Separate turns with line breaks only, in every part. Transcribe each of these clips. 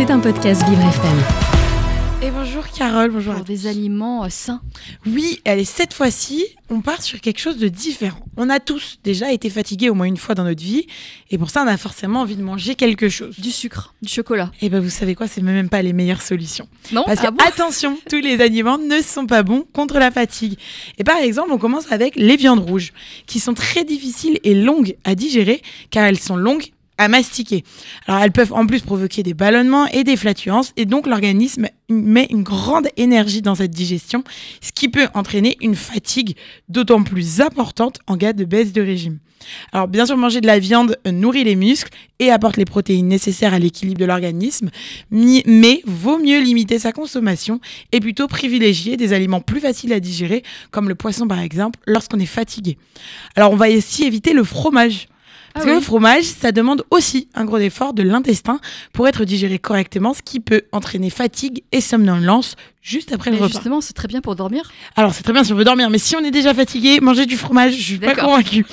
C'est un podcast Vivre FM.
Et bonjour Carole, bonjour.
Pour des aliments euh, sains.
Oui, allez, cette fois-ci, on part sur quelque chose de différent. On a tous déjà été fatigués au moins une fois dans notre vie, et pour ça, on a forcément envie de manger quelque chose.
Du sucre, du chocolat.
Et ben, vous savez quoi, c'est même pas les meilleures solutions.
Non
Parce que,
Ah bon
attention, tous les aliments ne sont pas bons contre la fatigue. Et par exemple, on commence avec les viandes rouges, qui sont très difficiles et longues à digérer, car elles sont longues à mastiquer. Alors elles peuvent en plus provoquer des ballonnements et des flatulences, et donc l'organisme met une grande énergie dans cette digestion, ce qui peut entraîner une fatigue d'autant plus importante en cas de baisse de régime. Alors bien sûr, manger de la viande nourrit les muscles et apporte les protéines nécessaires à l'équilibre de l'organisme, mais vaut mieux limiter sa consommation et plutôt privilégier des aliments plus faciles à digérer, comme le poisson par exemple, lorsqu'on est fatigué. Alors on va aussi éviter le fromage. Parce
Ah
que
oui.
le fromage, ça demande aussi un gros effort de l'intestin pour être digéré correctement, ce qui peut entraîner fatigue et somnolence juste après le repas.
justement, c'est très bien pour dormir.
Alors c'est très bien si on veut dormir, mais si on est déjà fatigué, manger du fromage, je suis pas convaincue.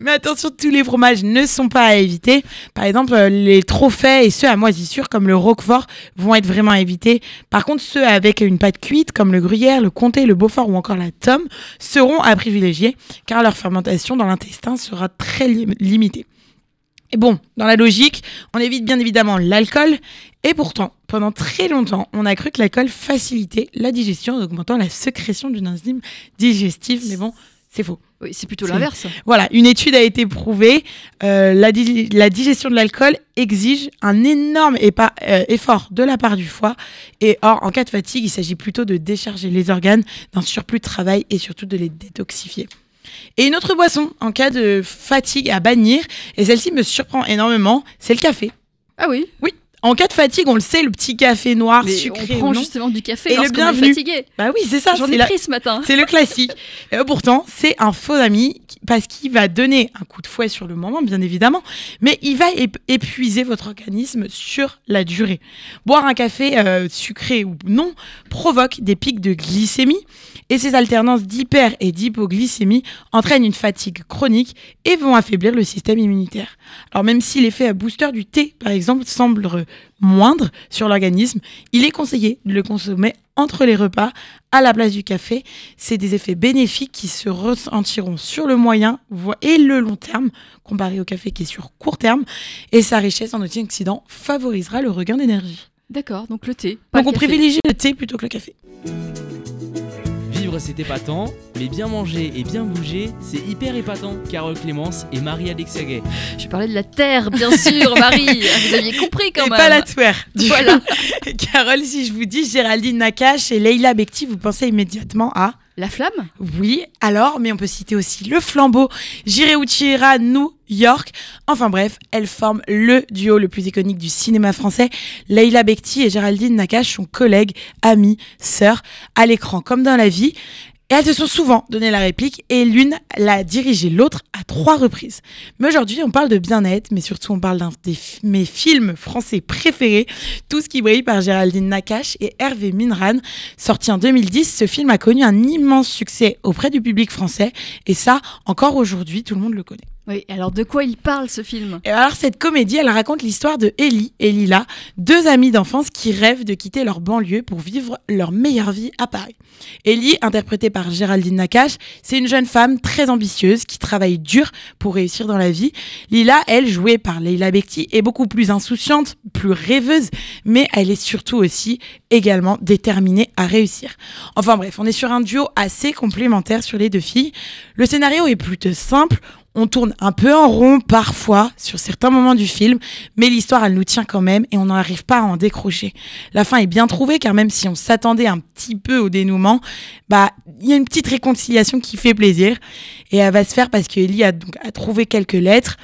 Mais attention, tous les fromages ne sont pas à éviter. Par exemple, les trop faits et ceux à moisissure comme le roquefort vont être vraiment à éviter. Par contre, ceux avec une pâte cuite comme le gruyère, le comté, le beaufort ou encore la tome seront à privilégier car leur fermentation dans l'intestin sera très lim- limitée. Et bon, dans la logique, on évite bien évidemment l'alcool. Et pourtant, pendant très longtemps, on a cru que l'alcool facilitait la digestion en augmentant la sécrétion d'une enzyme digestive. Mais bon, c'est faux.
Oui, c'est plutôt l'inverse.
Voilà, une étude a été prouvée. euh, la, di- la digestion de l'alcool exige un énorme épa- euh, effort de la part du foie. Et or, en cas de fatigue, il s'agit plutôt de décharger les organes d'un surplus de travail et surtout de les détoxifier. Et une autre boisson en cas de fatigue à bannir, et celle-ci me surprend énormément, c'est le café.
Ah oui,
En cas de fatigue, on le sait, le petit café noir
mais
sucré
on prend justement du café
Et le
lorsqu'on est
bienvenu.
fatigué.
Bah oui, c'est ça.
J'en ai
la-
pris ce matin.
C'est le classique. Et pourtant, c'est un faux ami parce qu'il va donner un coup de fouet sur le moment, bien évidemment, mais il va ép- épuiser votre organisme sur la durée. Boire un café euh, sucré ou non provoque des pics de glycémie et ces alternances d'hyper et d'hypoglycémie entraînent une fatigue chronique et vont affaiblir le système immunitaire. Alors même si l'effet booster du thé, par exemple, semble moindre sur l'organisme, il est conseillé de le consommer entre les repas à la place du café. C'est des effets bénéfiques qui se ressentiront sur le moyen et le long terme, comparé au café qui est sur court terme. Et sa richesse en antioxydants favorisera le regain d'énergie.
D'accord, donc le thé. pas
Donc
le
on
café.
privilégie le thé plutôt que le café.
Vivre c'est épatant, mais bien manger et bien bouger, c'est hyper épatant. Carole Clémence et Marie-Alexia Gay.
Je parlais de la terre, bien sûr, Marie. Vous aviez compris quand
et
même.
pas la. Du
Voilà.
Carole, si je vous dis Géraldine Nakache et Leila Bekti, vous pensez immédiatement à
La flamme?
Oui, alors, mais on peut citer aussi le flambeau, Jiré Uchihara, New York. Enfin bref, elles forment le duo le plus iconique du cinéma français. Leila Bekti et Géraldine Nakache sont collègues, amies, sœurs, à l'écran comme dans la vie. Elles se sont souvent donné la réplique et l'une l'a dirigé l'autre à trois reprises. Mais aujourd'hui, on parle de bien-être, mais surtout on parle d'un des mes films français préférés, Tout ce qui brille par Géraldine Nakache et Hervé Minran. Sorti en 2010, ce film a connu un immense succès auprès du public français et ça, encore aujourd'hui, tout le monde le connaît.
Oui, alors de quoi il parle ce film?
Alors cette comédie, elle raconte l'histoire de Ellie et Lila, deux amies d'enfance qui rêvent de quitter leur banlieue pour vivre leur meilleure vie à Paris. Ellie, interprétée par Géraldine Nakache, c'est une jeune femme très ambitieuse qui travaille dur pour réussir dans la vie. Lila, elle, jouée par Leila Bekti, est beaucoup plus insouciante, plus rêveuse, mais elle est surtout aussi également déterminée à réussir. Enfin bref, on est sur un duo assez complémentaire sur les deux filles. Le scénario est plutôt simple. On tourne un peu en rond parfois sur certains moments du film, mais l'histoire elle nous tient quand même et on n'arrive pas à en décrocher. La fin est bien trouvée car même si on s'attendait un petit peu au dénouement, bah il y a une petite réconciliation qui fait plaisir et elle va se faire parce que a donc a trouvé quelques lettres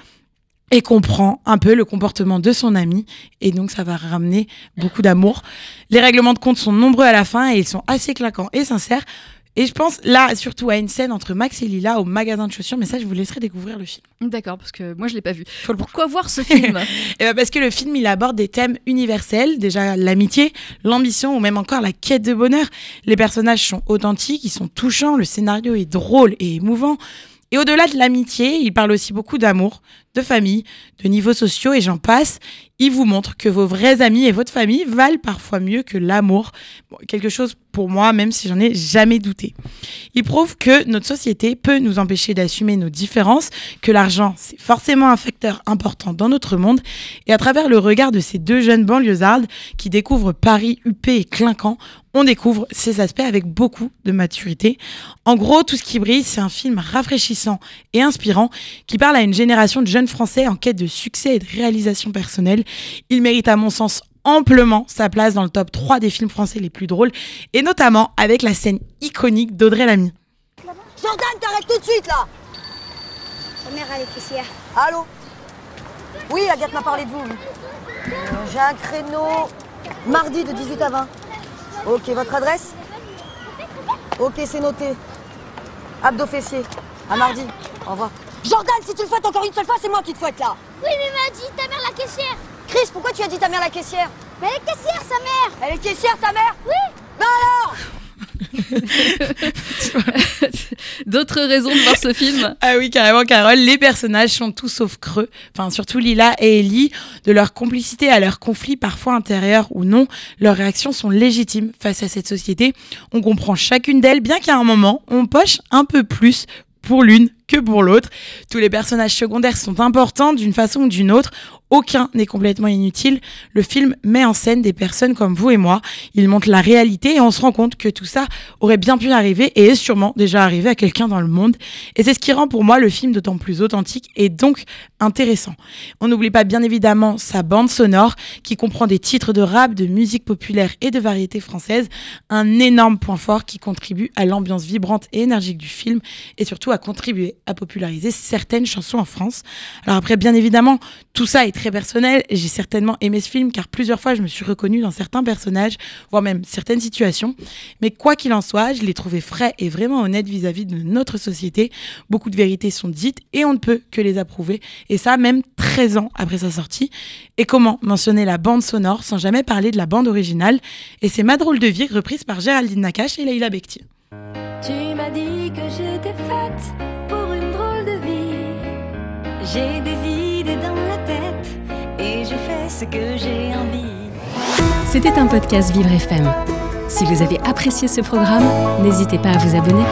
et comprend un peu le comportement de son ami et donc ça va ramener beaucoup d'amour. Les règlements de compte sont nombreux à la fin et ils sont assez claquants et sincères. Et je pense là surtout à une scène entre Max et Lila au magasin de chaussures, mais ça je vous laisserai découvrir le film.
D'accord, parce que moi je l'ai pas vu.
Faut
Pourquoi voir ce film
Eh ben, parce que le film, il aborde des thèmes universels, déjà l'amitié, l'ambition ou même encore la quête de bonheur. Les personnages sont authentiques, ils sont touchants, le scénario est drôle et émouvant. Et au-delà de l'amitié, il parle aussi beaucoup d'amour, de famille, de niveaux sociaux et j'en passe. Il vous montre que vos vrais amis et votre famille valent parfois mieux que l'amour. quelque chose pour moi, même si j'en ai jamais douté. Il prouve que notre société peut nous empêcher d'assumer nos différences, que l'argent, c'est forcément un facteur important dans notre monde. Et à travers le regard de ces deux jeunes banlieusardes qui découvrent Paris, huppé et clinquant, on découvre ces aspects avec beaucoup de maturité. En gros, Tout ce qui brille, c'est un film rafraîchissant et inspirant qui parle à une génération de jeunes Français en quête de succès et de réalisation personnelle. Il mérite à mon sens amplement sa place dans le top 3 des films français les plus drôles, et notamment avec la scène iconique d'Audrey Lamy.
Jordan, t'arrêtes tout de suite là
Ta mère, elle est caissière.
Allô? Oui, Agathe m'a parlé de vous. J'ai un créneau mardi de 18 à 20. Ok, votre adresse? Ok, c'est noté. Abdo fessier. À mardi. Au revoir. Jordan, si tu le fouettes encore une seule fois, c'est moi qui te fouette là.
Oui, mais m'a dit ta mère la caissière.
Chris, pourquoi tu as dit ta mère la caissière?
Mais elle est caissière, sa mère.
Elle est caissière, ta mère?
Oui.
Bah alors?
D'autres raisons de voir ce film?
Ah oui, carrément, Carole. Les personnages sont tous sauf creux. Enfin, surtout Lila et Ellie. De leur complicité à leur conflit, parfois intérieur ou non, leurs réactions sont légitimes face à cette société. On comprend chacune d'elles, bien qu'à un moment, on poche un peu plus pour l'une que pour l'autre. Tous les personnages secondaires sont importants d'une façon ou d'une autre. Aucun n'est complètement inutile. Le film met en scène des personnes comme vous et moi. Il montre la réalité et on se rend compte que tout ça aurait bien pu arriver et est sûrement déjà arrivé à quelqu'un dans le monde. Et c'est ce qui rend pour moi le film d'autant plus authentique et donc intéressant. On n'oublie pas bien évidemment sa bande sonore qui comprend des titres de rap, de musique populaire et de variété française. Un énorme point fort qui contribue à l'ambiance vibrante et énergique du film et surtout à contribuer à populariser certaines chansons en France. Alors après, bien évidemment, tout ça est très personnel. J'ai certainement aimé ce film car plusieurs fois je me suis reconnue dans certains personnages, voire même certaines situations. Mais quoi qu'il en soit, je l'ai trouvé frais et vraiment honnête vis-à-vis de notre société. Beaucoup de vérités sont dites et on ne peut que les approuver. Et ça, même 13 ans après sa sortie. Et comment mentionner la bande sonore sans jamais parler de la bande originale? Et c'est Ma drôle de vie reprise par Géraldine Nakache et Leïla Bekti.
Tu m'as dit que j'étais faite pour une drôle de vie. J'ai des idées dans la tête je fais ce que j'ai envie.
C'était un podcast Vivre FM. Si vous avez apprécié ce programme, n'hésitez pas à vous abonner.